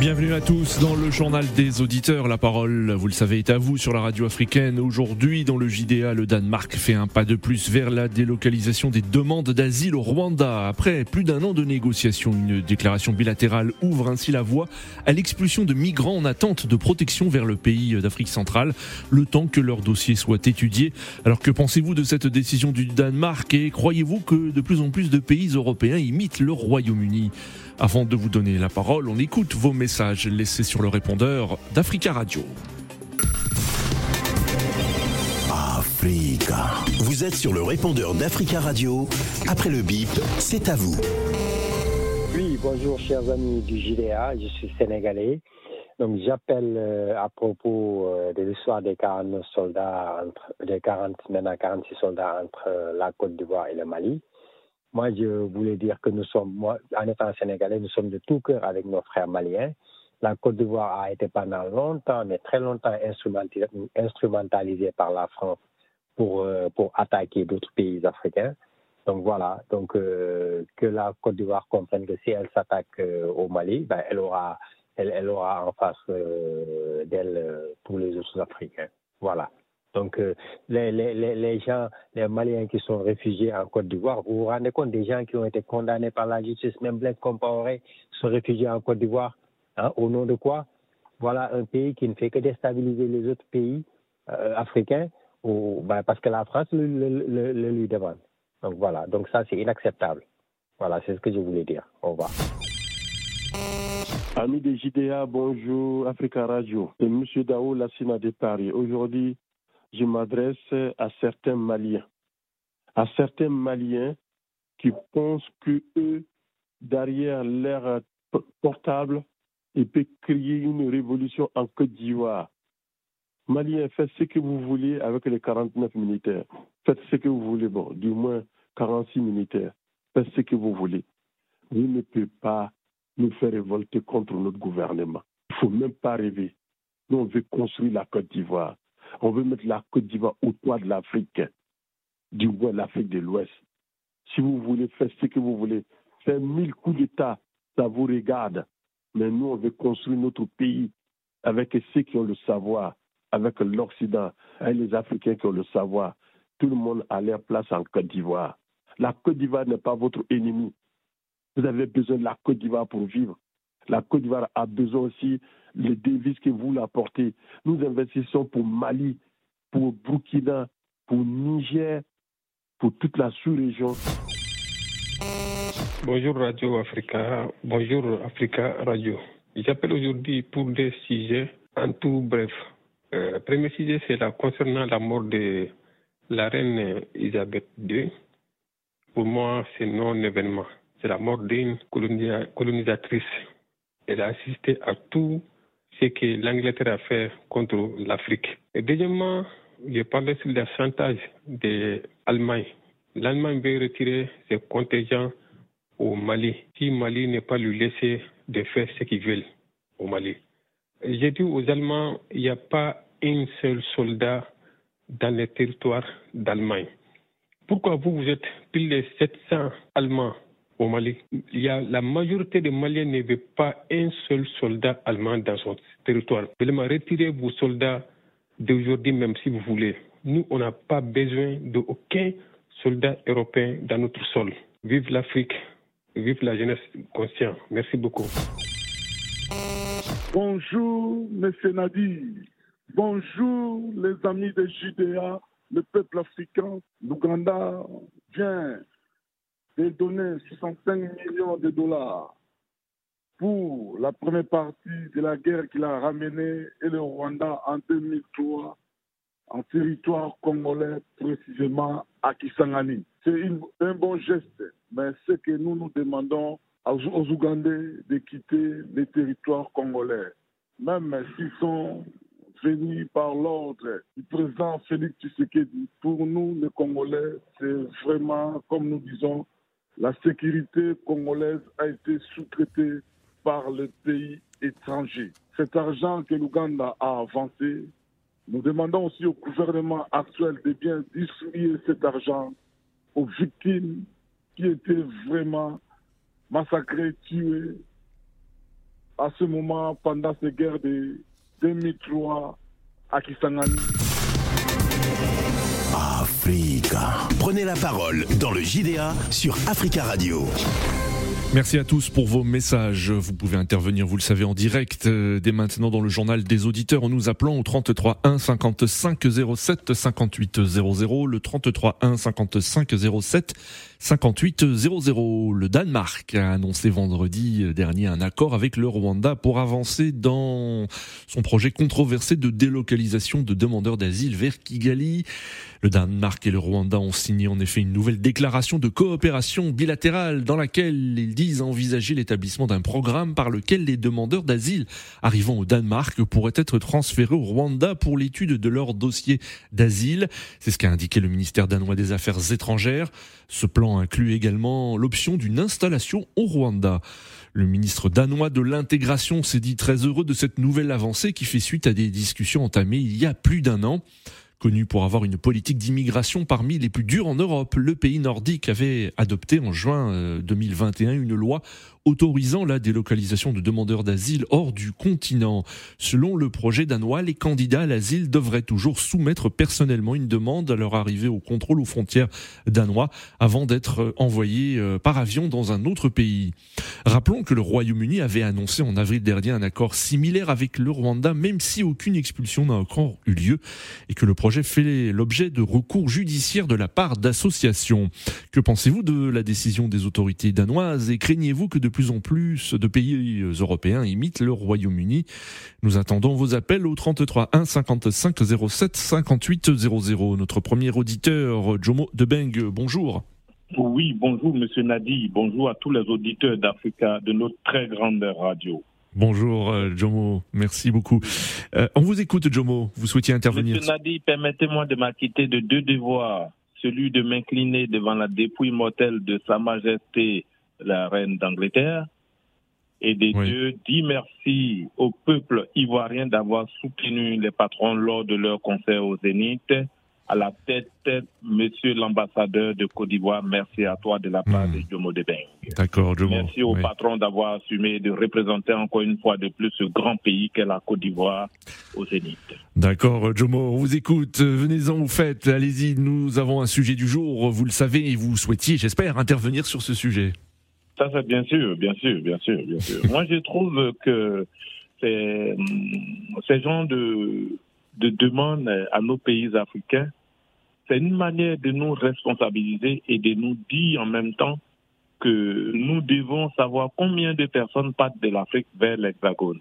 Bienvenue à tous dans le journal des auditeurs. La parole, vous le savez, est à vous sur la radio africaine. Aujourd'hui, dans le JDA, le Danemark fait un pas de plus vers la délocalisation des demandes d'asile au Rwanda. Après plus d'un an de négociations, une déclaration bilatérale ouvre ainsi la voie à l'expulsion de migrants en attente de protection vers le pays d'Afrique centrale, le temps que leur dossier soit étudié. Alors que pensez-vous de cette décision du Danemark? Et croyez-vous que de plus en plus de pays européens imitent le Royaume-Uni? Avant de vous donner la parole, on écoute vos messages laissés sur le répondeur d'Africa Radio. Africa. Vous êtes sur le répondeur d'Africa Radio. Après le bip, c'est à vous. Oui, bonjour chers amis du JDA, je suis sénégalais. Donc j'appelle euh, à propos euh, de l'histoire des 49 soldats, entre, des 40, maintenant 46 soldats entre euh, la Côte d'Ivoire et le Mali. Moi, je voulais dire que nous sommes, en étant sénégalais, nous sommes de tout cœur avec nos frères maliens. La Côte d'Ivoire a été pendant longtemps, mais très longtemps, instrumentalisée par la France pour, euh, pour attaquer d'autres pays africains. Donc voilà, donc euh, que la Côte d'Ivoire comprenne que si elle s'attaque euh, au Mali, ben, elle aura, elle, aura en face d'elle tous les autres Africains. Voilà. Donc, euh, les, les, les, gens, les Maliens qui sont réfugiés en Côte d'Ivoire, vous vous rendez compte des gens qui ont été condamnés par la justice, même Blaise Compaoré, sont réfugiés en Côte d'Ivoire. Hein, au nom de quoi? Voilà un pays qui ne fait que déstabiliser les autres pays euh, africains ben, parce que la France le, lui demande. Donc voilà, donc ça c'est inacceptable. Voilà, c'est ce que je voulais dire. Au revoir. Amis des JDA, bonjour, Africa Radio. C'est M. Dao Lassina de Paris. Aujourd'hui, je m'adresse à certains Maliens, à certains Maliens qui pensent que eux, derrière leur portable, ils peuvent créer une révolution en Côte d'Ivoire. Maliens, faites ce que vous voulez avec les 49 militaires. Faites ce que vous voulez, bon, du moins 46 militaires. Faites ce que vous voulez. Vous ne pouvez pas nous faire révolter contre notre gouvernement. Il ne faut même pas rêver. Nous, on veut construire la Côte d'Ivoire. On veut mettre la Côte d'Ivoire au toit de l'Afrique, du moins l'Afrique de l'Ouest. Si vous voulez faire ce que vous voulez, faire mille coups d'État, ça vous regarde. Mais nous, on veut construire notre pays avec ceux qui ont le savoir, avec l'Occident, avec les Africains qui ont le savoir. Tout le monde a leur place en Côte d'Ivoire. La Côte d'Ivoire n'est pas votre ennemi. Vous avez besoin de la Côte d'Ivoire pour vivre. La Côte d'Ivoire a besoin aussi les devises que vous l'apportez. Nous investissons pour Mali, pour Burkina, pour Niger, pour toute la sous-région. Bonjour Radio Africa, bonjour Africa Radio. J'appelle aujourd'hui pour des sujets en tout bref. Euh, premier sujet, c'est là concernant la mort de la reine Elisabeth II. Pour moi, c'est non événement. C'est la mort d'une colonisatrice. Elle a assisté à tout ce que l'Angleterre a fait contre l'Afrique. Et deuxièmement, je parlais sur le chantage de l'Allemagne. L'Allemagne veut retirer ses contingents au Mali. Si Mali n'est pas lui laisser de faire ce qu'ils veulent au Mali. J'ai dit aux Allemands, il n'y a pas un seul soldat dans les territoires d'Allemagne. Pourquoi vous, vous êtes plus de 700 Allemands au Mali La majorité des Maliens ne veut pas un seul soldat allemand dans son territoire. Vraiment, retirez vos soldats d'aujourd'hui même si vous voulez. Nous, on n'a pas besoin d'aucun soldat européen dans notre sol. Vive l'Afrique, vive la jeunesse consciente. Merci beaucoup. Bonjour, Monsieur Nadi. Bonjour, les amis de JDA, le peuple africain. L'Ouganda vient de donner 65 millions de dollars pour la première partie de la guerre qu'il a ramenée et le Rwanda en 2003 en territoire congolais, précisément à Kisangani. C'est un bon geste, mais ce que nous nous demandons aux, aux Ougandais de quitter les territoires congolais, même s'ils sont venus par l'ordre du président Félix Tshisekedi. Pour nous, les Congolais, c'est vraiment, comme nous disons, la sécurité congolaise a été sous-traitée par les pays étrangers. Cet argent que l'Ouganda a avancé, nous demandons aussi au gouvernement actuel de bien distribuer cet argent aux victimes qui étaient vraiment massacrées, tuées à ce moment pendant ces guerres de 2003 à Kisangani. Prenez la parole dans le JDA sur Africa Radio. Merci à tous pour vos messages. Vous pouvez intervenir, vous le savez, en direct euh, dès maintenant dans le journal des auditeurs en nous appelant au 33 1 55 07 58 00. Le 33 1 55 07 58 00. Le Danemark a annoncé vendredi dernier un accord avec le Rwanda pour avancer dans son projet controversé de délocalisation de demandeurs d'asile vers Kigali. Le Danemark et le Rwanda ont signé en effet une nouvelle déclaration de coopération bilatérale dans laquelle ils disent envisager l'établissement d'un programme par lequel les demandeurs d'asile arrivant au Danemark pourraient être transférés au Rwanda pour l'étude de leur dossier d'asile. C'est ce qu'a indiqué le ministère danois des Affaires étrangères. Ce plan inclut également l'option d'une installation au Rwanda. Le ministre danois de l'intégration s'est dit très heureux de cette nouvelle avancée qui fait suite à des discussions entamées il y a plus d'un an. Connu pour avoir une politique d'immigration parmi les plus dures en Europe, le pays nordique avait adopté en juin 2021 euh, une loi autorisant la délocalisation de demandeurs d'asile hors du continent. Selon le projet danois, les candidats à l'asile devraient toujours soumettre personnellement une demande à leur arrivée au contrôle aux frontières danois avant d'être envoyés euh, par avion dans un autre pays. Rappelons que le Royaume-Uni avait annoncé en avril dernier un accord similaire avec le Rwanda, même si aucune expulsion n'a encore eu lieu et que le projet fait l'objet de recours judiciaires de la part d'associations. Que pensez-vous de la décision des autorités danoises et craignez-vous que de plus en plus de pays européens imitent le Royaume-Uni. Nous attendons vos appels au 33 1 55 07 58 00. Notre premier auditeur, Jomo Debeng, bonjour. Oui, bonjour Monsieur Nadi, bonjour à tous les auditeurs d'Africa, de notre très grande radio. Bonjour euh, Jomo, merci beaucoup. Euh, on vous écoute Jomo, vous souhaitiez intervenir. Monsieur Nadi, permettez-moi de m'acquitter de deux devoirs. Celui de m'incliner devant la dépouille mortelle de Sa Majesté la reine d'Angleterre, et des deux, dit merci au peuple ivoirien d'avoir soutenu les patrons lors de leur concert au Zénith. À la tête, monsieur l'ambassadeur de Côte d'Ivoire, merci à toi de la part hmm. de Jomo Debeng. D'accord, Jomo. Merci aux patrons d'avoir assumé de représenter encore une fois de plus ce grand pays qu'est la Côte d'Ivoire au Zénith. D'accord, Jomo, on vous écoute. Venez-en, vous faites. Allez-y, nous avons un sujet du jour, vous le savez, et vous souhaitiez, j'espère, intervenir sur ce sujet. Ça, c'est bien sûr, bien sûr, bien sûr, bien sûr. Moi, je trouve que ces, ces genres de, de demandes à nos pays africains, c'est une manière de nous responsabiliser et de nous dire en même temps que nous devons savoir combien de personnes partent de l'Afrique vers l'Hexagone.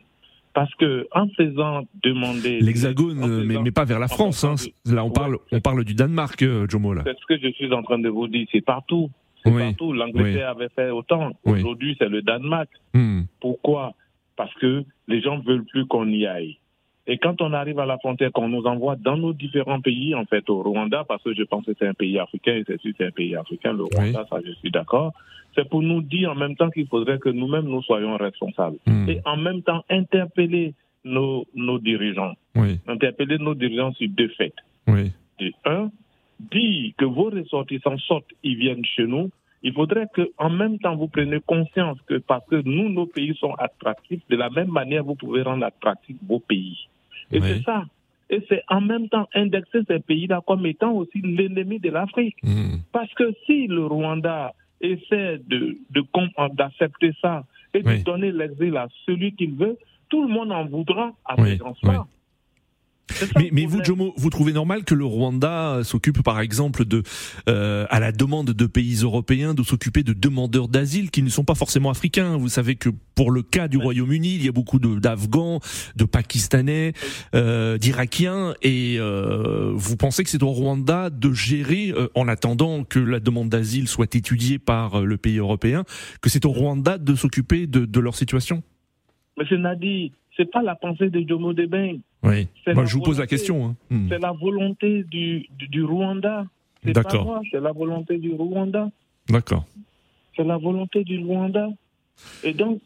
Parce que en faisant demander l'Hexagone, mais, mais, pas vers la France. Hein. Là, on parle, on parle du Danemark, euh, Jomo. C'est ce que je suis en train de vous dire. C'est partout. C'est partout. L'Angleterre avait fait autant. Aujourd'hui, c'est le Danemark. Hmm. Pourquoi? Parce que les gens ne veulent plus qu'on y aille. Et quand on arrive à la frontière, qu'on nous envoie dans nos différents pays, en fait, au Rwanda, parce que je pense que c'est un pays africain, et c'est sûr c'est un pays africain, le Rwanda, ça je suis d'accord, c'est pour nous dire en même temps qu'il faudrait que nous-mêmes nous soyons responsables. Hmm. Et en même temps interpeller nos, nos dirigeants. Interpeller nos dirigeants sur deux faits. De un, dit que vos ressortissants sortent, ils viennent chez nous, il faudrait que, en même temps, vous preniez conscience que parce que nous, nos pays sont attractifs, de la même manière, vous pouvez rendre attractifs vos pays. Et c'est ça. Et c'est en même temps indexer ces pays-là comme étant aussi l'ennemi de l'Afrique. Hmm. Parce que si le Rwanda essaie de, d'accepter ça et de donner l'exil à celui qu'il veut, tout le monde en voudra à ces gens-là. Mais, mais vous, Jomo, vous trouvez normal que le Rwanda s'occupe, par exemple, de, euh, à la demande de pays européens, de s'occuper de demandeurs d'asile qui ne sont pas forcément africains? Vous savez que pour le cas du Royaume-Uni, il y a beaucoup d'Afghans, de, Pakistanais, euh, d'Irakiens, et euh, vous pensez que c'est au Rwanda de gérer, en attendant que la demande d'asile soit étudiée par le pays européen, que c'est au Rwanda de s'occuper de, de leur situation? Monsieur Nadi, c'est pas la pensée de Jomo Debeng. Oui. Moi, je vous pose la question. Hein. Hmm. C'est la volonté du, du, Rwanda. D'accord. C'est la volonté du Rwanda. D'accord. C'est la volonté du Rwanda. Et donc,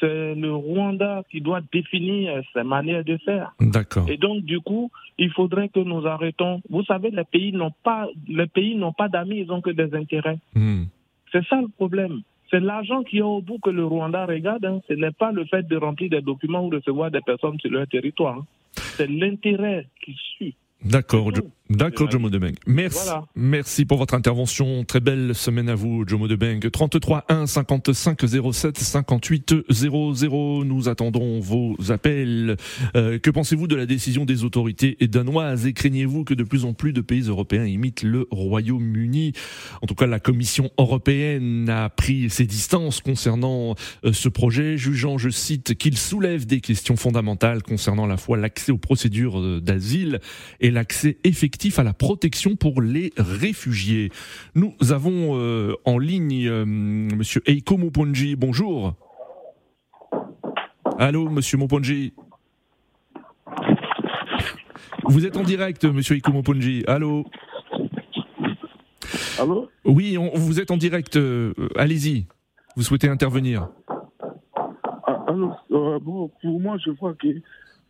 c'est le Rwanda qui doit définir sa manière de faire. D'accord. Et donc, du coup, il faudrait que nous arrêtons. Vous savez, les pays n'ont pas, les pays n'ont pas d'amis, ils ont que des intérêts. Hmm. C'est ça le problème. C'est l'argent qui est au bout que le Rwanda regarde. Hein. Ce n'est pas le fait de remplir des documents ou de recevoir des personnes sur leur territoire. Hein. C'est l'intérêt qui suit. D'accord, d'accord, Jomo Debeng. Merci, merci pour votre intervention. Très belle semaine à vous, Jomo Debeng. 33 1 55 07 58 00. Nous attendons vos appels. Euh, que pensez-vous de la décision des autorités danoises? Et craignez-vous que de plus en plus de pays européens imitent le Royaume-Uni? En tout cas, la Commission européenne a pris ses distances concernant euh, ce projet, jugeant, je cite, qu'il soulève des questions fondamentales concernant à la fois l'accès aux procédures euh, d'asile et l'accès effectif à la protection pour les réfugiés. Nous avons euh, en ligne M. Euh, Monsieur Eiko Moponji. Bonjour. Allô, Monsieur Moponji. Vous êtes en direct, Monsieur Eiko Moponji. Allô. Allô? Oui, vous êtes en direct. Euh, allez-y. Vous souhaitez intervenir. Ah, bon, pour moi, je vois que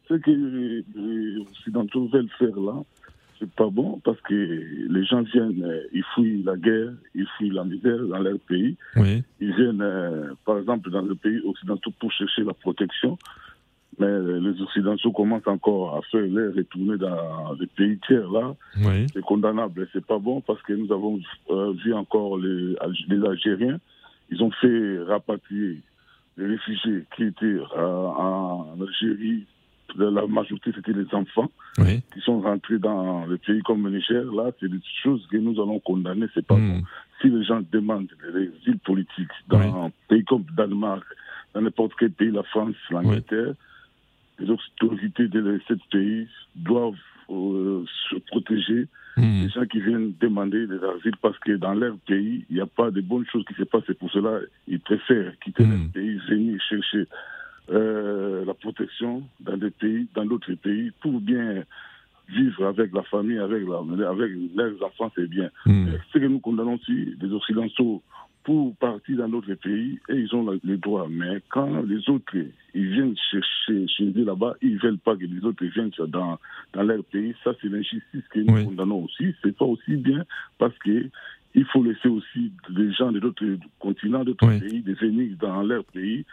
ce que les Occidentaux veulent faire là, c'est pas bon parce que les gens viennent, euh, ils fuient la guerre, ils fuient la misère dans leur pays. Ils viennent, euh, par exemple, dans le pays occidentaux pour chercher la protection. Mais les Occidentaux commencent encore à faire les retourner dans les pays tiers là. C'est condamnable. C'est pas bon parce que nous avons euh, vu encore les, les Algériens. Ils ont fait rapatrier les réfugiés qui étaient en Algérie la majorité c'était les enfants qui sont rentrés dans le pays comme le Niger. Là, c'est des choses que nous allons condamner. C'est pas hmm. bon. Si les gens demandent des îles politiques dans un pays comme le Danemark, dans n'importe quel pays, la France, l'Angleterre, les autorités de ces pays doivent euh, se protéger hmm. des gens qui viennent demander des asiles parce que dans leur pays, il n'y a pas de bonnes choses qui se passent. Et pour cela, ils préfèrent quitter hmm. leur pays, venir chercher euh, la protection dans des pays, dans d'autres pays, pour bien vivre avec la famille, avec, la, avec leurs enfants, c'est bien. Hmm. Ce que nous condamnons aussi, les Occidentaux, pour partir dans d'autres pays, et ils ont le droit. Mais quand les autres, ils viennent chercher chez eux là-bas, ils veulent pas que les autres viennent dans, dans leur pays. Ça, c'est l'injustice que nous condamnons aussi. C'est pas aussi bien parce que il faut laisser aussi les gens de d'autres continents, d'autres pays, des venir dans leur pays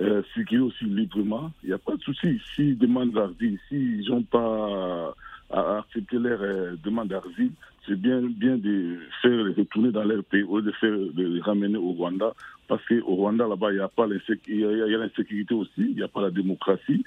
euh, circuler aussi librement. Il n'y a pas de souci. S'ils demandent l'asile, s'ils n'ont pas à accepter leur euh, demande d'asile, c'est bien, bien de faire les retourner dans leur pays ou de faire de les ramener au Rwanda. Parce qu'au Rwanda, là-bas, il n'y a pas l'insécurité aussi, il n'y a pas la démocratie.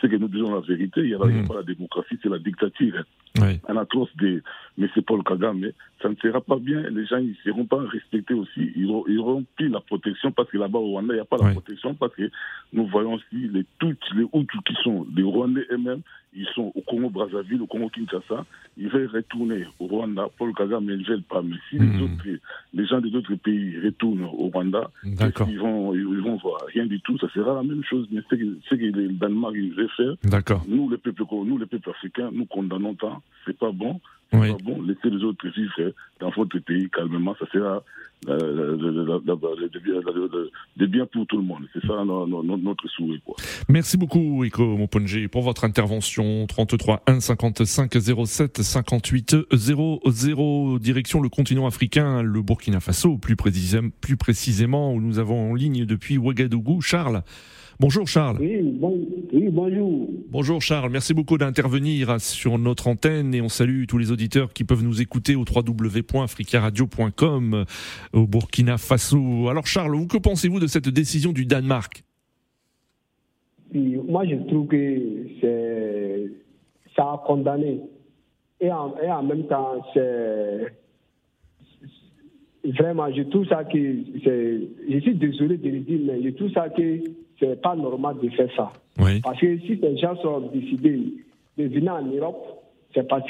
C'est que nous disons la vérité, il n'y a, mmh. pas la démocratie, c'est la dictature. Oui. Un atroce de M. Paul Kagame. Ça ne sera pas bien. Les gens ne seront pas respectés aussi. Ils auront, ils auront pris la protection parce que là-bas au Rwanda, il n'y a pas la protection parce que nous voyons aussi les toutes les Hutus qui sont les Rwandais eux-mêmes. Ils sont au Congo-Brazzaville, au Congo-Kinshasa. Ils veulent retourner au Rwanda. Paul Kagame ne veut pas. Mais si les, mmh. autres, les gens des autres pays retournent au Rwanda, ils vont, ils vont voir rien du tout. Ça sera la même chose. Mais ce que, ce que le Danemark veut faire, nous, les peuples, nous, les peuples africains, nous condamnons tant. C'est pas bon. C'est pas bon. Laissez les autres vivre dans votre pays calmement. Ça sera de bien pour tout le monde. C'est ça notre souhait. Quoi. Merci beaucoup, Iko Moponji, pour votre intervention. 33 1 55 07 58 00. Direction le continent africain, le Burkina Faso, plus, précisément, plus précisément, où nous avons en ligne depuis Ouagadougou. Charles. Bonjour Charles. Oui, bonjour. Bonjour Charles, merci beaucoup d'intervenir sur notre antenne et on salue tous les auditeurs qui peuvent nous écouter au www.africaradio.com au Burkina Faso. Alors Charles, que pensez-vous de cette décision du Danemark? Moi je trouve que c'est ça a condamné et en, et en même temps c'est vraiment je trouve ça que je suis désolé de le dire mais je trouve ça que c'est pas normal de faire ça. Parce que si les gens sont décidés de venir en Europe, c'est parce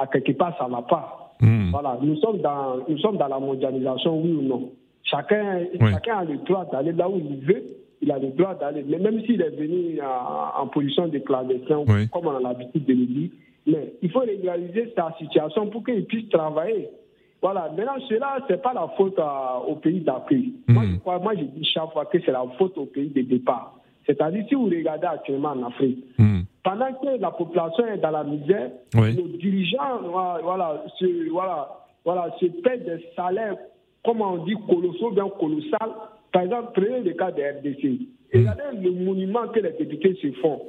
à, quelque part ça va pas. Hmm. Voilà, nous sommes dans nous sommes dans la mondialisation, oui ou non? Chacun, chacun a le droit d'aller là où il veut. Il a le droit d'aller, mais même s'il est venu en, position de clandestin, comme on a l'habitude de le dire, mais il faut régulariser sa situation pour qu'il puisse travailler. Voilà, maintenant, cela, ce n'est pas la faute au pays d'accueil. Moi, je crois, moi, je dis chaque fois que c'est la faute au pays de départ. C'est-à-dire, si vous regardez actuellement en Afrique, pendant que la population est dans la misère, nos dirigeants, voilà, se, voilà, voilà, se paient des salaires, comme on dit, colossaux, bien colossal. Par exemple, prenez le cas de RDC. Regardez le monument que les députés se font.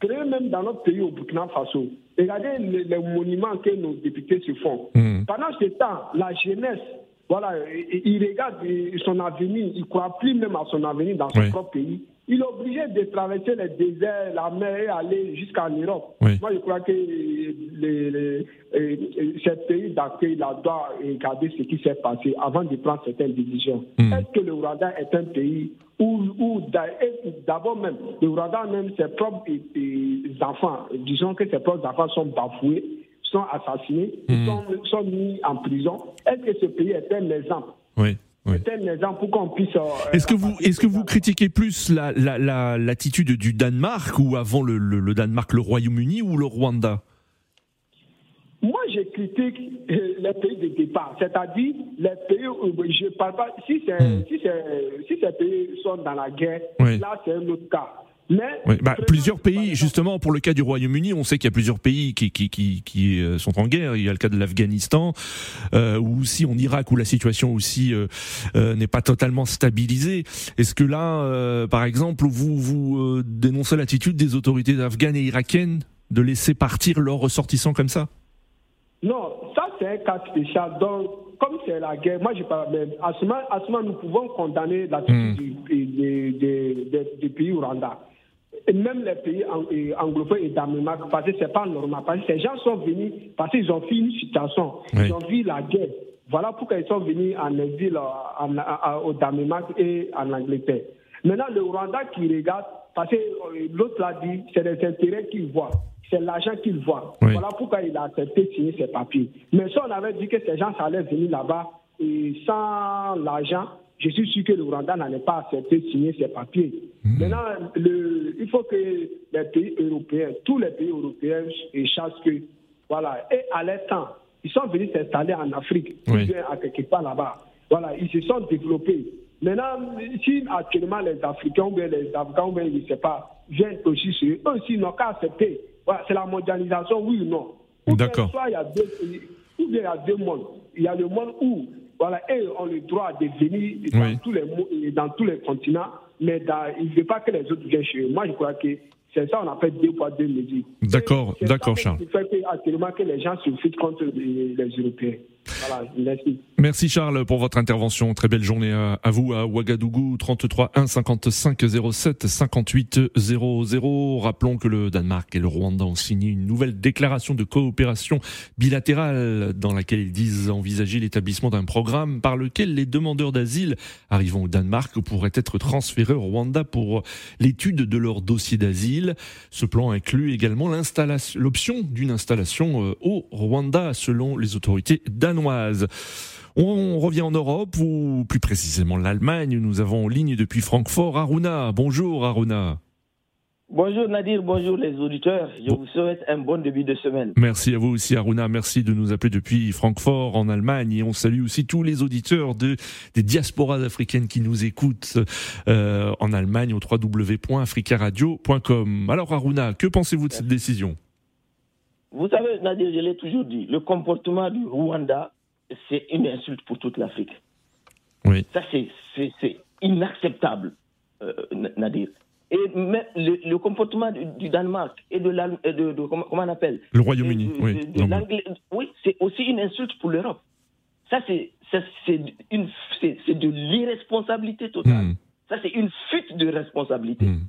Prenez même dans notre pays au Burkina Faso. Regardez les, monuments que nos députés se font. Hmm. Pendant ce temps, la jeunesse, voilà, il, regarde son avenir, il ne croit plus même à son avenir dans son propre pays il est obligé de traverser les déserts, la mer et aller jusqu'en Europe. Moi, je crois que les, les, ces pays d'accueil doivent regarder ce qui s'est passé avant de prendre certaines décisions. Hmm. Est-ce que le Rwanda est un pays où, où d'abord même, le Rwanda même, ses propres enfants, disons que ses propres enfants sont bafoués, sont assassinés, hmm. sont, sont mis en prison. Est-ce que ce pays est un exemple? Oui. Euh, est-ce que vous est-ce que vous critiquez plus la, l'attitude du Danemark ou avant le, le, Danemark le Royaume-Uni ou le Rwanda? Moi, je critique euh, les pays de départ, c'est-à-dire les pays où je parle pas. Si, hmm. si, si ces pays sont dans la guerre, là c'est un autre cas. Bah, plusieurs pays, justement, pour le cas du Royaume-Uni, on sait qu'il y a plusieurs pays qui, qui, qui, qui, euh, sont en guerre. Il y a le cas de l'Afghanistan, euh, ou aussi en Irak, où la situation aussi euh, euh n'est pas totalement stabilisée. Est-ce que là, par exemple, vous, vous dénoncez l'attitude des autorités afghanes et irakiennes de laisser partir leurs ressortissants comme ça? Non, ça c'est un cas spécial. Donc, comme c'est la guerre, moi je parle même. À ce moment, nous pouvons condamner l'attitude hmm. du, du, pays Rwanda même les pays anglophones et d'Amérique, parce que c'est pas normal. Parce que ces gens sont venus, parce qu'ils ont vu une situation, ils ont vu la guerre. Voilà pourquoi ils sont venus en exil au Danemark et en Angleterre. Maintenant, le Rwanda qui regarde, parce que euh, l'autre l'a dit, c'est les intérêts qu'il voit. C'est l'argent qu'il voit. Voilà pourquoi il a accepté de signer ses papiers. Mais si on avait dit que ces gens allaient venir là-bas et sans l'argent, je suis sûr que le Rwanda n'allait pas accepter de signer ces papiers. Hmm. Maintenant, le, il faut que les pays européens, tous les pays européens, sachent que, voilà, et à l'instant, ils sont venus s'installer en Afrique, oui. à quelque part là-bas. Voilà, ils se sont développés. Maintenant, si actuellement les Africains ou les Afghans ou je ne sais pas, viennent aussi sur eux, aussi n'ont qu'à accepter. Voilà, c'est la mondialisation, oui ou non. D'accord. Il y a deux ou bien il y a deux mondes. Il y a le monde où voilà, et ont le droit de venir dans, tous, les, dans tous les continents, mais il ne veut pas que les autres viennent chez eux. Moi, je crois que c'est ça, on appelle deux poids, deux mesures. D'accord, d'accord, Charles. C'est fait que, que les gens se fitent contre les Européens merci. Charles pour votre intervention. Très belle journée à, vous à Ouagadougou 33 1 55 07 58 00. Rappelons que le Danemark et le Rwanda ont signé une nouvelle déclaration de coopération bilatérale dans laquelle ils disent envisager l'établissement d'un programme par lequel les demandeurs d'asile arrivant au Danemark pourraient être transférés au Rwanda pour l'étude de leur dossier d'asile. Ce plan inclut également l'option d'une installation euh, au Rwanda selon les autorités danoises. On revient en Europe, ou plus précisément l'Allemagne. Nous avons en ligne depuis Francfort Aruna. Bonjour Aruna. Bonjour Nadir, bonjour les auditeurs. Je vous souhaite un bon début de semaine. Merci à vous aussi Aruna, merci de nous appeler depuis Francfort en Allemagne et on salue aussi tous les auditeurs de, des diasporas africaines qui nous écoutent euh, en Allemagne au www.africaradio.com. Alors Aruna, que pensez-vous de cette décision? Vous savez, Nadir, je l'ai toujours dit, le comportement du Rwanda, c'est une insulte pour toute l'Afrique. Oui. Ça, c'est inacceptable, euh, Nadir. Et même le, comportement du, Danemark et de, de, de, comment, on appelle? Le Royaume-Uni, oui. oui, c'est aussi une insulte pour l'Europe. Ça, c'est de l'irresponsabilité totale. Hmm. Ça, c'est une fuite de responsabilité. Hmm.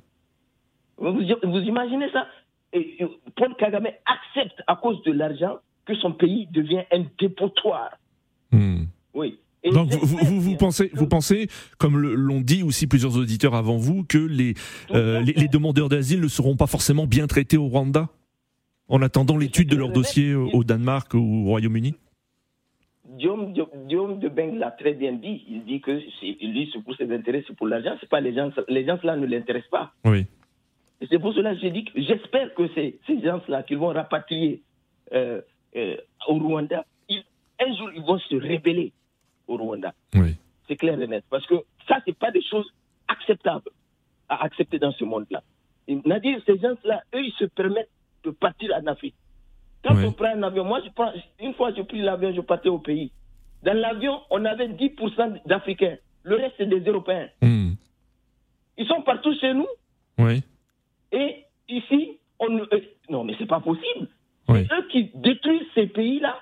Vous, vous imaginez ça? Et Paul Kagame accepte à cause de l'argent que son pays devient un dépotoir. Hmm. Oui. Donc vous, vous, pensez, vous pensez, comme l'ont dit aussi plusieurs auditeurs avant vous, que les, euh, les, demandeurs d'asile ne seront pas forcément bien traités au Rwanda en attendant l'étude de leur dossier au Danemark ou au Royaume-Uni? Guillaume, de Beng l'a très bien dit. Il dit que lui, c'est pour ses intérêts, c'est pour l'argent. C'est pas les gens, les gens là ne l'intéressent pas. Oui c'est pour cela que j'ai dit que j'espère que ces, ces gens-là qui vont rapatrier euh, euh, au Rwanda, ils un jour, ils vont se rébeller au Rwanda. C'est clair et net. Parce que ça, ce n'est pas des choses acceptables à accepter dans ce monde-là. Nadir, ces gens-là, eux, ils se permettent de partir en Afrique. Quand on prend un avion, moi, je prends, une fois j'ai pris l'avion, je partais au pays. Dans l'avion, on avait 10% d'Africains. Le reste, c'est des Européens. Hmm. Ils sont partout chez nous. Oui. Et ici, on. Euh, non, mais c'est pas possible. C'est eux qui détruisent ces pays-là.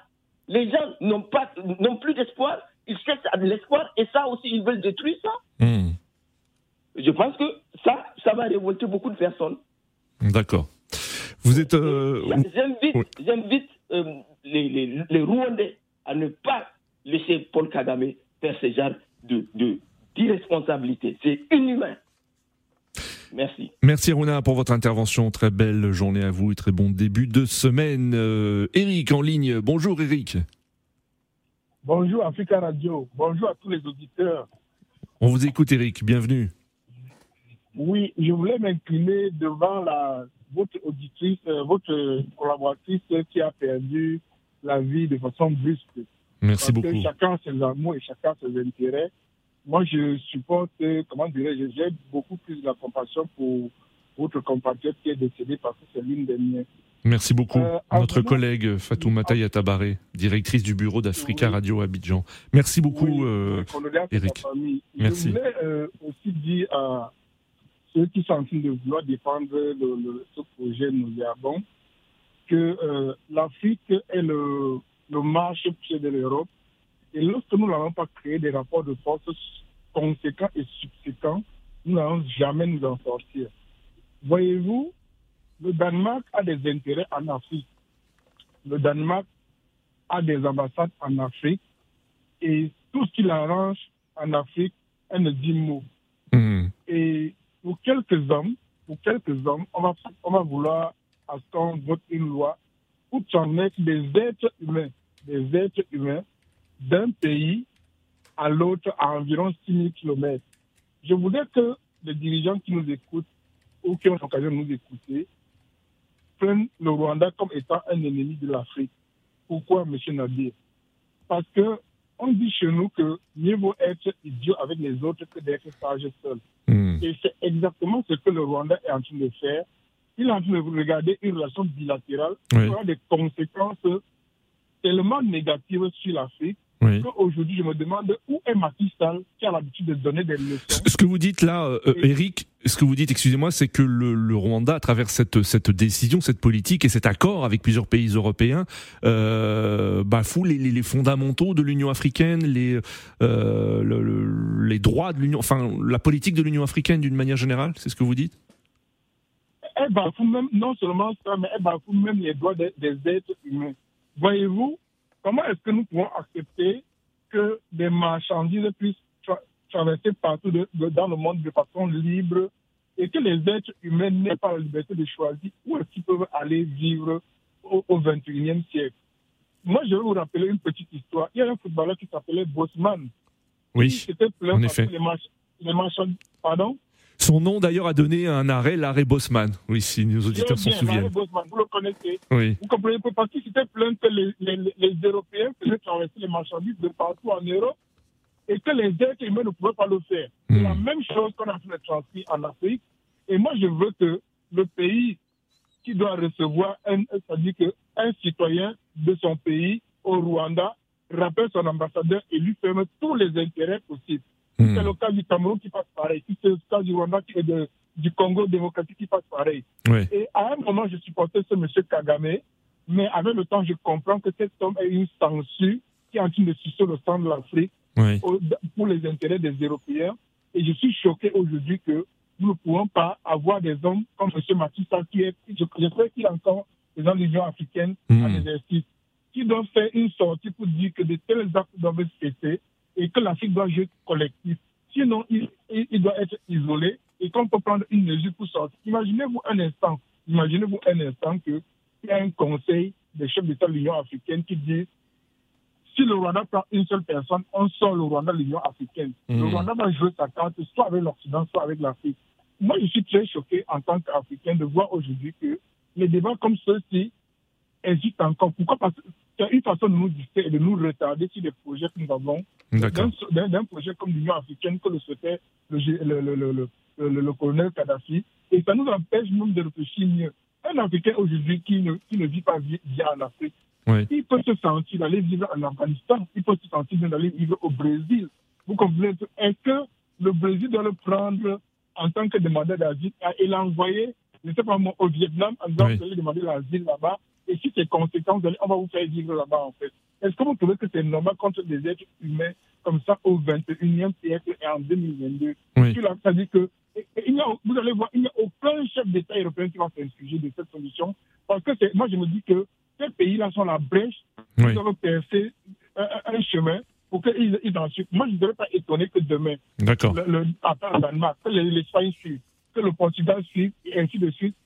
Les gens n'ont pas, n'ont plus d'espoir. Ils cherchent de l'espoir et ça aussi, ils veulent détruire ça. Hmm. Je pense que ça, ça va révolter beaucoup de personnes. D'accord. Vous êtes. Euh, j'invite, euh, les, les, les, Rwandais à ne pas laisser Paul Kagame faire ce genre de, d'irresponsabilité. C'est inhumain. Merci. Merci Runa pour votre intervention. Très belle journée à vous et très bon début de semaine. Euh, Eric en ligne. Bonjour Eric. Bonjour Africa Radio. Bonjour à tous les auditeurs. On vous écoute Eric. Bienvenue. Oui, je voulais m'incliner devant la, votre auditrice, euh, votre collaboratrice qui a perdu la vie de façon brusque. Merci beaucoup. Que chacun ses amours et chacun ses intérêts. Moi, je supporte, comment dirais-je, j'ai beaucoup plus de la compassion pour votre compatriote qui est décédé parce que c'est l'une des miennes. Merci beaucoup. Euh, Notre collègue Fatoumata Yatabare, directrice du bureau d'Africa Radio Abidjan. Merci beaucoup, euh, Eric. Merci. Je voulais euh, aussi dire à ceux qui sont en train de vouloir défendre le, ce projet Nous avons que euh, l'Afrique est le, le marché de l'Europe. Et lorsque nous n'avons pas créé des rapports de force conséquents et subséquents, nous n'allons jamais nous en sortir. Voyez-vous, le Danemark a des intérêts en Afrique. Le Danemark a des ambassades en Afrique. Et tout ce qui l'arrange en Afrique, elle ne dit mot. Mmh. Et pour quelques hommes, pour quelques hommes, on va, on va vouloir à ce qu'on vote une loi pour mettre des êtres humains, des êtres humains d'un pays à l'autre à environ 6 000 km. Je voudrais que les dirigeants qui nous écoutent ou qui ont l'occasion de nous écouter prennent le Rwanda comme étant un ennemi de l'Afrique. Pourquoi, M. Nadir? Parce que on dit chez nous que mieux vaut être idiot avec les autres que d'être sage seul. Hmm. Et c'est exactement ce que le Rwanda est en train de faire. Il est en train de regarder une relation bilatérale qui aura des conséquences tellement négatives sur l'Afrique oui. Aujourd'hui, je me demande où est Macky Sall qui a l'habitude de donner des leçons. Ce que vous dites là, euh, Eric, ce que vous dites, excusez-moi, c'est que le, Rwanda, à travers cette, cette décision, cette politique et cet accord avec plusieurs pays européens, euh, bafoue les, les, fondamentaux de l'Union africaine, les, euh, les droits de l'Union, enfin la politique de l'Union africaine d'une manière générale, c'est ce que vous dites? Elle bafoue même, non seulement ça, mais elle bafoue même les droits des, des êtres humains. Voyez-vous, Comment est-ce que nous pouvons accepter que des marchandises puissent traverser partout dans le monde de façon libre et que les êtres humains n'aient pas la liberté de choisir où est-ce qu'ils peuvent aller vivre au, au 21e siècle? Moi, je vais vous rappeler une petite histoire. Il y a un footballeur qui s'appelait Bosman. Oui, c'était plein en effet. Les, les marchandises... Pardon? Son nom d'ailleurs a donné un arrêt, l'arrêt Bosman. Oui, si nos auditeurs s'en souviennent. Bosman, vous le connaissez. Oui. Vous comprenez parce qu'il s'était plaint que les, les, les, Européens faisaient traverser les marchandises de partout en Europe et que les êtres humains ne pouvaient pas le faire. C'est la hmm. même chose qu'on a fait transmis en Afrique. Et moi, je veux que le pays qui doit recevoir un, c'est-à-dire qu'un citoyen de son pays au Rwanda rappelle son ambassadeur et lui permet tous les intérêts possibles. Hmm. C'est le cas du Cameroun qui passe pareil. C'est le cas du Rwanda et de, du Congo démocratique qui passe pareil. Et à un moment, je supportais ce monsieur Kagame, mais avec le temps, je comprends que cet homme est une censure qui est en train de sucer le sang de l'Afrique pour les intérêts des Européens. Et je suis choqué aujourd'hui que nous ne pouvons pas avoir des hommes comme M. Matissa, qui est, je, je crois qu'il est encore dans l'Union africaine mmh. à l'exercice, qui doivent faire une sortie pour dire que de tels actes doivent se cesser et que l'Afrique doit jouer collectif. Sinon, il, il, doit être isolé et qu'on peut prendre une mesure pour sortir. Imaginez-vous un instant, imaginez-vous un instant qu'il y a un conseil des chefs d'État de l'Union africaine qui dit si le Rwanda prend une seule personne, on sort le Rwanda de l'Union africaine. Le hmm. Rwanda va jouer sa carte soit avec l'Occident, soit avec l'Afrique. Moi, je suis très choqué en tant qu'Africain de voir aujourd'hui que les débats comme ceux-ci existent encore. Pourquoi? Parce que c'est une façon de nous de nous retarder sur des projets que nous avons. D'un projet comme l'Union africaine que le souhaitait le, le, le, le, colonel Kadhafi. Et ça nous empêche même de réfléchir mieux. Un Africain aujourd'hui qui ne, qui ne vit pas bien en Afrique, il peut se sentir d'aller vivre en Afghanistan, il peut se sentir d'aller vivre au Brésil. Vous comprenez Est-ce que le Brésil doit le prendre en tant que demandeur d'asile et l'envoyer, je ne sais pas moi, au Vietnam en disant que vous demander l'asile là-bas et si c'est conséquent, on va vous faire vivre là-bas en fait. Est-ce que vous trouvez que c'est normal contre des êtres humains comme ça au 21e siècle et en 2022 oui. Ça dit que il a, vous allez voir, il n'y a aucun chef d'État européen qui va sujet de cette solution. Parce que moi, je me dis que ces pays-là sont la brèche, ils doivent percer un, un, chemin pour qu'ils ils en suivent. Moi, je ne serais pas étonné que demain, le, le, le Danemark, que l'Espagne suive, que le Portugal suive, et ainsi de suite.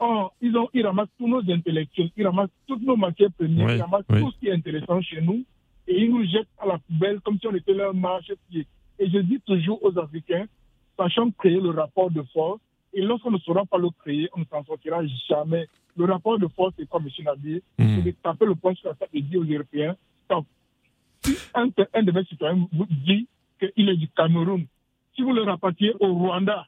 Or, ils, ont, ils ramassent tous nos intellectuels, ils ramassent toutes nos matières premières, ils ramassent tout ce qui est intéressant chez nous, et ils nous jettent à la poubelle comme si on était leur marche pied. Et je dis toujours aux Africains, sachant créer le rapport de force, et lorsqu'on ne saura pas le créer, on ne s'en sortira jamais. Le rapport de force, c'est comme M. Nabi, mmh. c'est de taper le point sur la table et dire aux Européens, stop. Si un, un de mes citoyens vous dit qu'il est du Cameroun, si vous le rapatriez au Rwanda,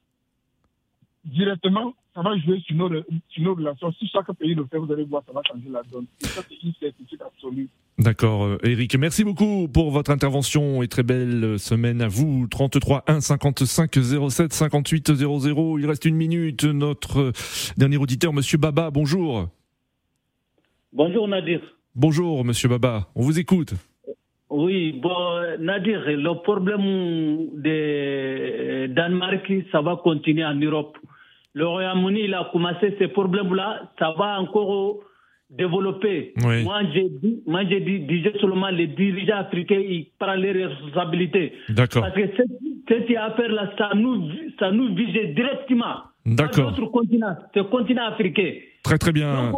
directement, ça va jouer sur nos, sur nos relations. Si chaque pays le fait, vous allez voir, ça va changer la donne. Et ça, c'est une certitude absolue. D'accord, Eric. Merci beaucoup pour votre intervention et très belle semaine à vous. 33 1 55 07 58 00. Il reste une minute. Notre dernier auditeur, Monsieur Baba, bonjour. Bonjour Nadir. Bonjour Monsieur Baba, on vous écoute. Oui, bon, Nadir, le problème de Danemark, ça va continuer en Europe. Le Royaume-Uni, il a commencé ces problèmes-là, ça va encore développer. Moi, j'ai dit, moi, j'ai dit, disais seulement les dirigeants africains, ils prennent les responsabilités. D'accord. Parce que cette, affaire-là, ça nous, ça nous vise directement. D'accord. Notre continent, ce continent africain. Très, très bien.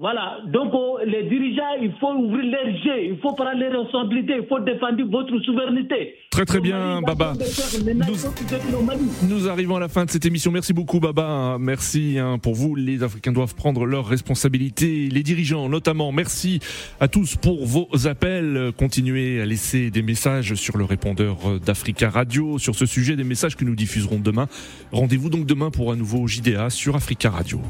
Voilà, donc oh, les dirigeants, il faut ouvrir les jeux, il faut prendre les responsabilités, il faut défendre votre souveraineté. Très très bien, Baba. Nous, arrivons à la fin de cette émission. Merci beaucoup, Baba. Merci hein, pour vous. Les Africains doivent prendre leurs responsabilités. Les dirigeants, notamment. Merci à tous pour vos appels. Continuez à laisser des messages sur le répondeur d'Africa Radio sur ce sujet, des messages que nous diffuserons demain. Rendez-vous donc demain pour un nouveau JDA sur Africa Radio.